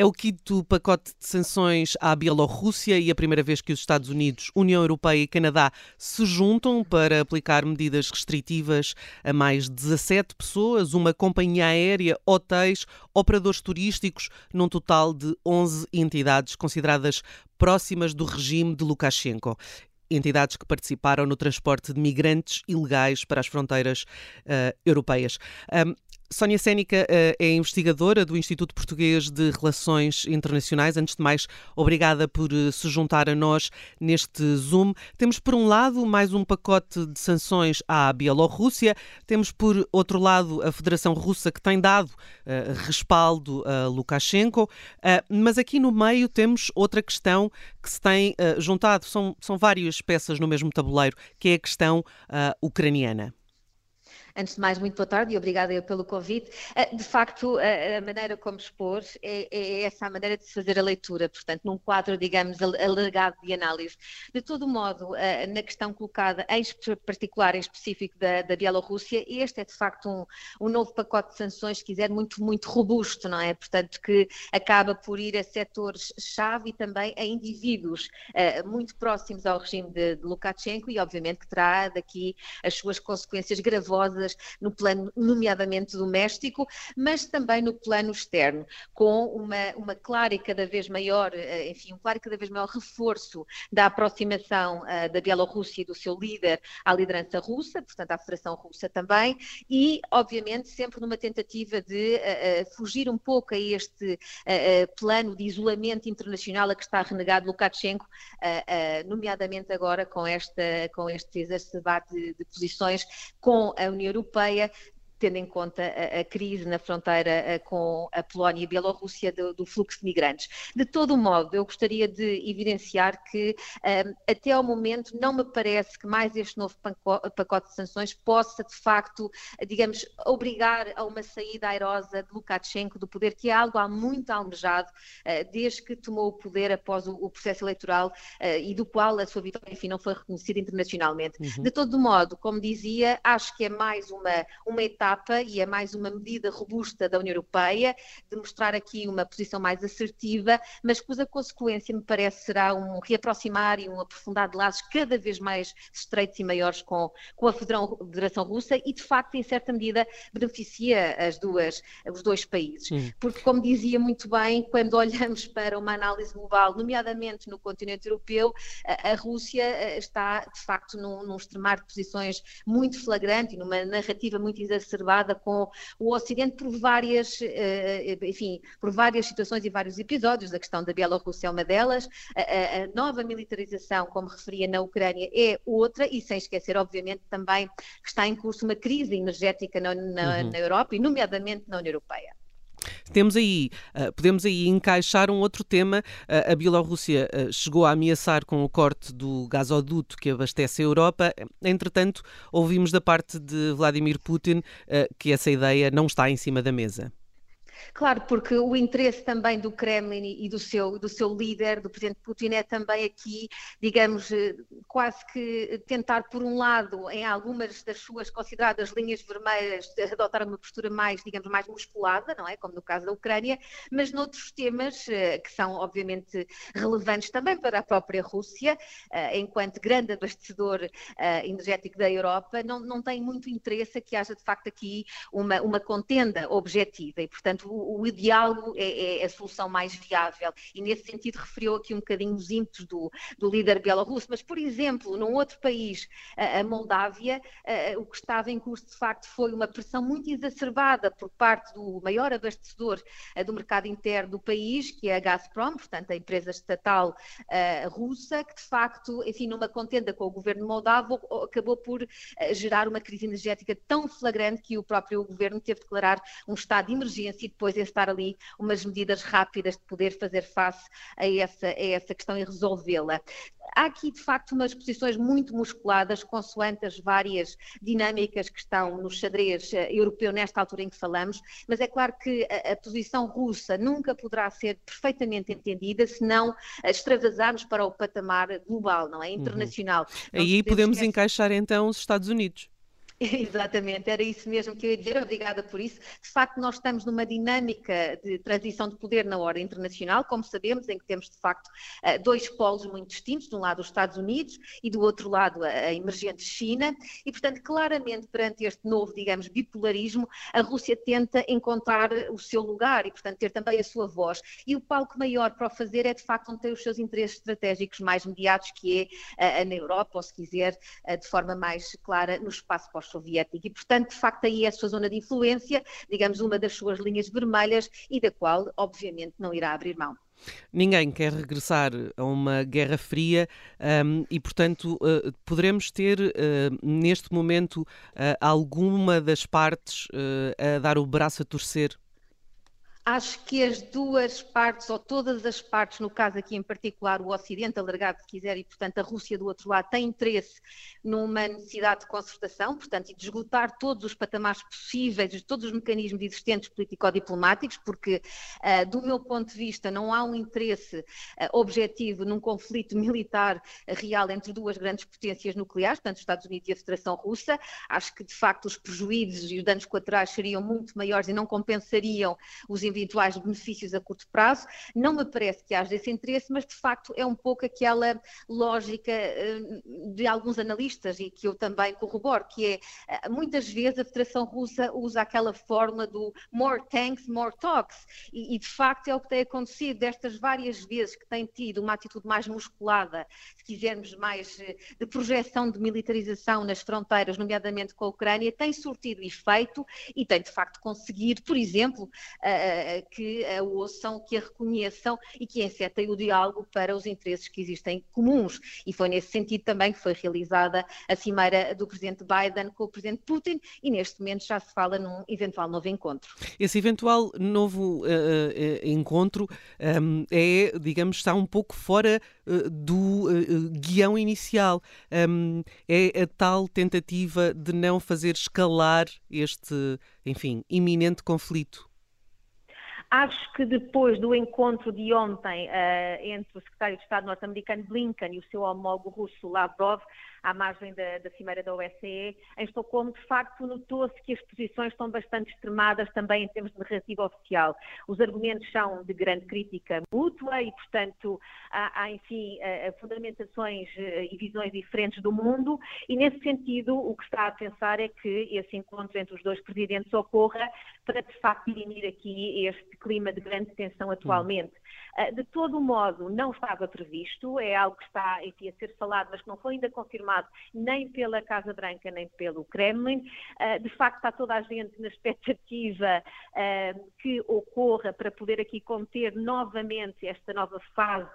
É o quinto pacote de sanções à Bielorrússia e a primeira vez que os Estados Unidos, União Europeia e Canadá se juntam para aplicar medidas restritivas a mais 17 pessoas, uma companhia aérea, hotéis, operadores turísticos, num total de 11 entidades consideradas próximas do regime de Lukashenko entidades que participaram no transporte de migrantes ilegais para as fronteiras uh, europeias. Um, Sónia Sénica eh, é investigadora do Instituto Português de Relações Internacionais. Antes de mais, obrigada por eh, se juntar a nós neste Zoom. Temos, por um lado, mais um pacote de sanções à Bielorrússia. Temos, por outro lado, a Federação Russa que tem dado uh, respaldo a Lukashenko. Uh, mas aqui no meio temos outra questão que se tem uh, juntado. São, são várias peças no mesmo tabuleiro, que é a questão ucraniana. Antes de mais, muito boa tarde e obrigada pelo convite. Ah, de facto, a maneira como expôs é, é, essa a maneira de se fazer a leitura, portanto, num quadro, digamos, alargado de análise. De todo modo, ah, na questão colocada, em particular, em específico da, da Bielorrússia, este é de facto um, um novo pacote de sanções, se quiser, muito, muito robusto, não é? Portanto, que acaba por ir a setores-chave e também a indivíduos muito próximos ao regime de, de Lukashenko e, obviamente, que terá daqui as suas consequências gravosas no plano, nomeadamente doméstico, mas também no plano externo, com uma, uma clara e cada vez maior, eh, enfim, um claro e cada vez maior reforço da aproximação uh, da Bielorrússia e do seu líder à liderança russa, portanto à Federação Russa também, e obviamente sempre numa tentativa de uh, fugir um pouco a este uh, plano de isolamento internacional a que está renegado Lukashenko, nomeadamente agora com, esta, com este exacerbado de, de posições com a União Europeia tendo em conta a, a crise na fronteira a, eh, com a Polónia e a Bielorrússia do, do, fluxo de migrantes. De todo modo, eu gostaria de evidenciar que um, eh, até ao momento não me parece que mais este novo pacote de sanções possa de facto, digamos, obrigar a uma saída airosa de Lukashenko do poder, que é algo há muito almejado uh, desde que tomou o poder após o, o processo eleitoral uh, e do qual a sua vitória, enfim, não foi reconhecida internacionalmente. Uhum. De todo modo, como dizia, acho que é mais uma, uma etapa etapa e é mais uma medida robusta da União Europeia de mostrar aqui uma posição mais assertiva, mas cuja consequência me parece será um reaproximar e um aprofundar de laços cada vez mais estreitos e maiores com, com a Federação Russa e de facto em certa medida beneficia as duas, os dois países. Porque como dizia muito bem, quando olhamos para uma análise global, nomeadamente no continente europeu, a, a Rússia eh, está de facto num, num extremar de posições muito flagrante e numa narrativa muito exacerbada exacerbada com o Ocidente por várias, eh, enfim, por várias situações e vários episódios. A questão da Bielorrússia é uma delas, a, a, a nova militarização, como referia na Ucrânia, é outra, e sem esquecer, obviamente, também que está em curso uma crise energética na, na, uhum. na Europa e, nomeadamente, na União Europeia. Temos aí, uh, podemos aí encaixar um outro tema. Uh, a Bielorrússia uh, chegou a ameaçar com o corte do gasoduto que abastece a Europa. Entretanto, ouvimos da parte de Vladimir Putin que essa ideia não está em cima da mesa. Claro, porque o interesse também do Kremlin e do seu, do seu líder, do presidente Putin, é também aqui, digamos, eh, quase que tentar, por um lado, em algumas das suas consideradas linhas vermelhas, adotar uma postura mais, digamos, mais musculada, não é? Como no caso da Ucrânia, mas noutros temas eh, que são, obviamente, relevantes também para a própria Rússia, eh, enquanto grande abastecedor energético da Europa, não, não tem muito interesse que haja, de facto, aqui uma, uma contenda objetiva e, portanto, o, o diálogo é, é, a solução mais viável. E nesse sentido referiu aqui um bocadinho os ímpetos do, do líder bielorrusso. Mas, por exemplo, num outro país, a, a Moldávia, a, o que estava em curso de facto foi uma pressão muito exacerbada por parte do maior abastecedor a, do mercado interno do país, que é a Gazprom, portanto a empresa estatal russa, que de facto, enfim, numa contenda com o governo moldavo, acabou por gerar uma crise energética tão flagrante que o próprio governo teve de declarar um estado de emergência depois estar ali umas medidas rápidas de poder fazer face a essa, a essa questão e resolvê-la. Há aqui, de facto, umas posições muito musculadas, consoante as várias dinâmicas que estão no xadrez eh, europeu nesta altura em que falamos, mas é claro que a, a posição russa nunca poderá ser perfeitamente entendida se não extravasarmos para o patamar global, não é? Uhum. Internacional. Uhum. Aí podemos esquecer... encaixar então os Estados Unidos. Exatamente, era isso mesmo que eu ia dizer, obrigada por isso. De facto, nós estamos numa dinâmica de transição de poder na ordem internacional, como sabemos, em que temos de facto eh, dois polos muito distintos, de um lado os Estados Unidos e do outro lado a emergente China, e portanto, claramente perante este novo, digamos, bipolarismo, a Rússia tenta encontrar o seu lugar e, portanto, ter também a sua voz. E o palco maior para o fazer é de facto onde tem os seus interesses estratégicos mais mediados, que é na Europa, ou se quiser, de forma mais clara, no espaço pós soviético e, portanto, de facto, aí é a sua zona de influência, digamos, uma das suas linhas vermelhas e da qual, obviamente, não irá abrir mão. Ninguém quer regressar a uma guerra fria um, e, portanto, uh, poderemos ter uh, neste momento uh, alguma das partes a dar o braço a torcer Acho que as duas partes, ou todas as partes, no caso aqui em particular, o Ocidente alargado, se quiser, e portanto a Rússia do outro lado, têm interesse numa necessidade de concertação, portanto, e de esgotar todos os patamares possíveis, todos os mecanismos existentes político-diplomáticos, porque, uh, do meu ponto de vista, não há um interesse uh, objetivo num conflito militar real entre duas grandes potências nucleares, tanto os Estados Unidos e a Federação Russa. Acho que, de facto, os prejuízos e os danos colaterais seriam muito maiores e não compensariam os eventuais benefícios a curto prazo. Não me parece que haja esse interesse, mas de facto é um pouco aquela lógica eh, de alguns analistas e que eu também corroboro, que é eh, muitas vezes a Federação Russa usa aquela fórmula do more tanks, more talks, e, e de facto é o que tem acontecido destas várias vezes que tem tido uma atitude mais musculada, quisermos mais eh, de projeção de militarização nas fronteiras, nomeadamente com a Ucrânia, tem surtido efeito e tem de facto conseguido, por exemplo, que a ouçam, que a reconheçam e que encetem o diálogo para os interesses que existem comuns. E foi nesse sentido também que foi realizada a cimeira do presidente Biden com o presidente Putin e neste momento já se fala num eventual novo encontro. Esse eventual novo uh, uh, encontro um, é, digamos, está um pouco fora do guião inicial. Um, é a tal tentativa de não fazer escalar este, enfim, iminente conflito. Acho que depois do encontro de ontem uh, entre o secretário de Estado norte-americano Blinken e o seu homólogo russo Lavrov, à margem da, da Cimeira da OSCE, em Estocolmo, de facto, notou-se que as posições estão bastante extremadas também em termos de narrativa oficial. Os argumentos são de grande crítica mútua e, portanto, há, há enfim, fundamentações eh, e visões diferentes do mundo e, nesse sentido, o que está a pensar é que esse encontro entre os dois presidentes ocorra para, de facto, dirimir aqui este clima de grande tensão atualmente. Ah, de todo modo, não estava previsto, é algo que está enfim, a ser falado, mas que não foi ainda confirmado nem pela Casa Branca nem pelo Kremlin. Ah, de facto, está toda a gente na expectativa ah, que ocorra para poder aqui conter novamente esta nova fase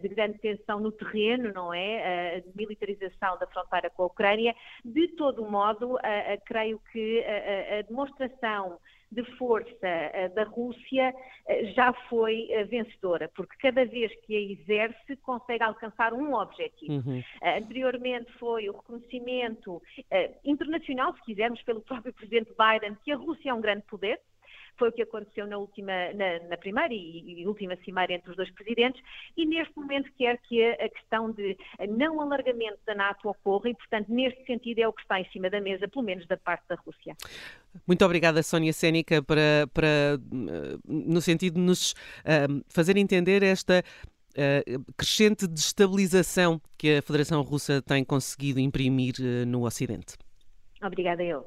de grande tensão no terreno, não é? De militarização da fronteira com a Ucrânia. De todo modo, creio que a demonstração de força uh, da Rússia uh, já foi uh, vencedora, porque cada vez que a exerce consegue alcançar um objetivo. Uhum. anteriormente foi o reconhecimento internacional, se quisermos, pelo próprio presidente Biden, que a Rússia é um grande poder, foi o que aconteceu na, última, na, na primeira e, e, última cimeira entre os dois presidentes, e neste momento quer que a, a, questão de não alargamento da NATO ocorra, e portanto, neste sentido, é o que está em cima da mesa, pelo menos da parte da Rússia. Muito obrigada, Sónia Sénica, para, para eh, no sentido de nos uh, fazer entender esta uh, crescente destabilização que a Federação Russa tem conseguido imprimir uh, no Ocidente. Obrigada, eu.